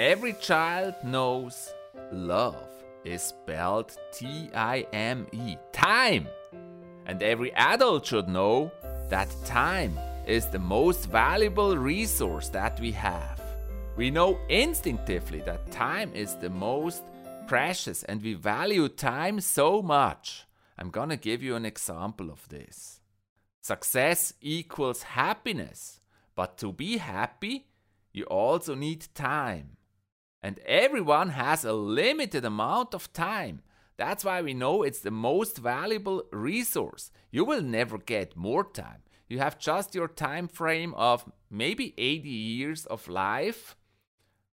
Every child knows love is spelled T I M E, time. And every adult should know that time is the most valuable resource that we have. We know instinctively that time is the most precious and we value time so much. I'm gonna give you an example of this. Success equals happiness, but to be happy, you also need time. And everyone has a limited amount of time. That's why we know it's the most valuable resource. You will never get more time. You have just your time frame of maybe 80 years of life.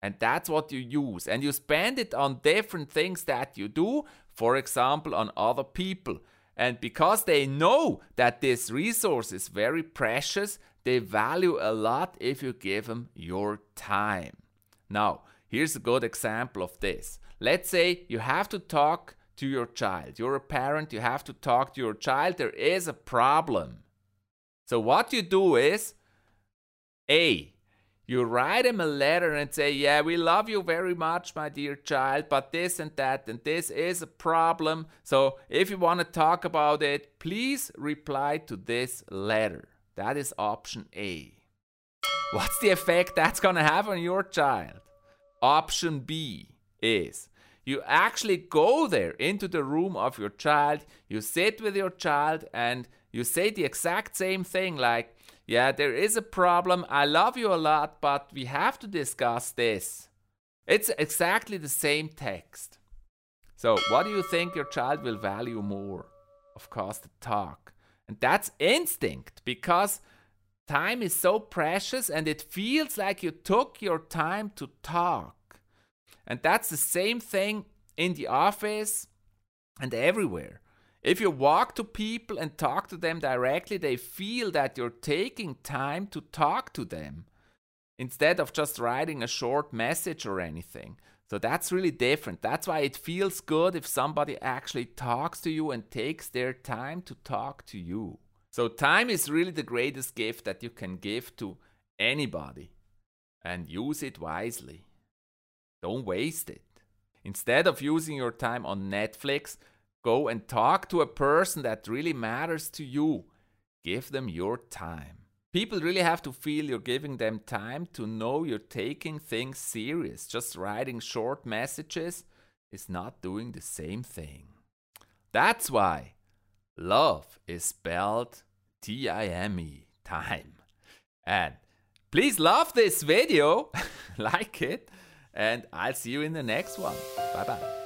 And that's what you use. And you spend it on different things that you do, for example, on other people. And because they know that this resource is very precious, they value a lot if you give them your time. Now, Here's a good example of this. Let's say you have to talk to your child. You're a parent, you have to talk to your child. There is a problem. So, what you do is A, you write him a letter and say, Yeah, we love you very much, my dear child, but this and that and this is a problem. So, if you want to talk about it, please reply to this letter. That is option A. What's the effect that's going to have on your child? Option B is you actually go there into the room of your child, you sit with your child, and you say the exact same thing like, Yeah, there is a problem. I love you a lot, but we have to discuss this. It's exactly the same text. So, what do you think your child will value more? Of course, the talk. And that's instinct because time is so precious and it feels like you took your time to talk. And that's the same thing in the office and everywhere. If you walk to people and talk to them directly, they feel that you're taking time to talk to them instead of just writing a short message or anything. So that's really different. That's why it feels good if somebody actually talks to you and takes their time to talk to you. So, time is really the greatest gift that you can give to anybody and use it wisely. Don't waste it. Instead of using your time on Netflix, go and talk to a person that really matters to you. Give them your time. People really have to feel you're giving them time to know you're taking things serious. Just writing short messages is not doing the same thing. That's why love is spelled T I M E, time. And please love this video, like it, and I'll see you in the next one. Bye bye.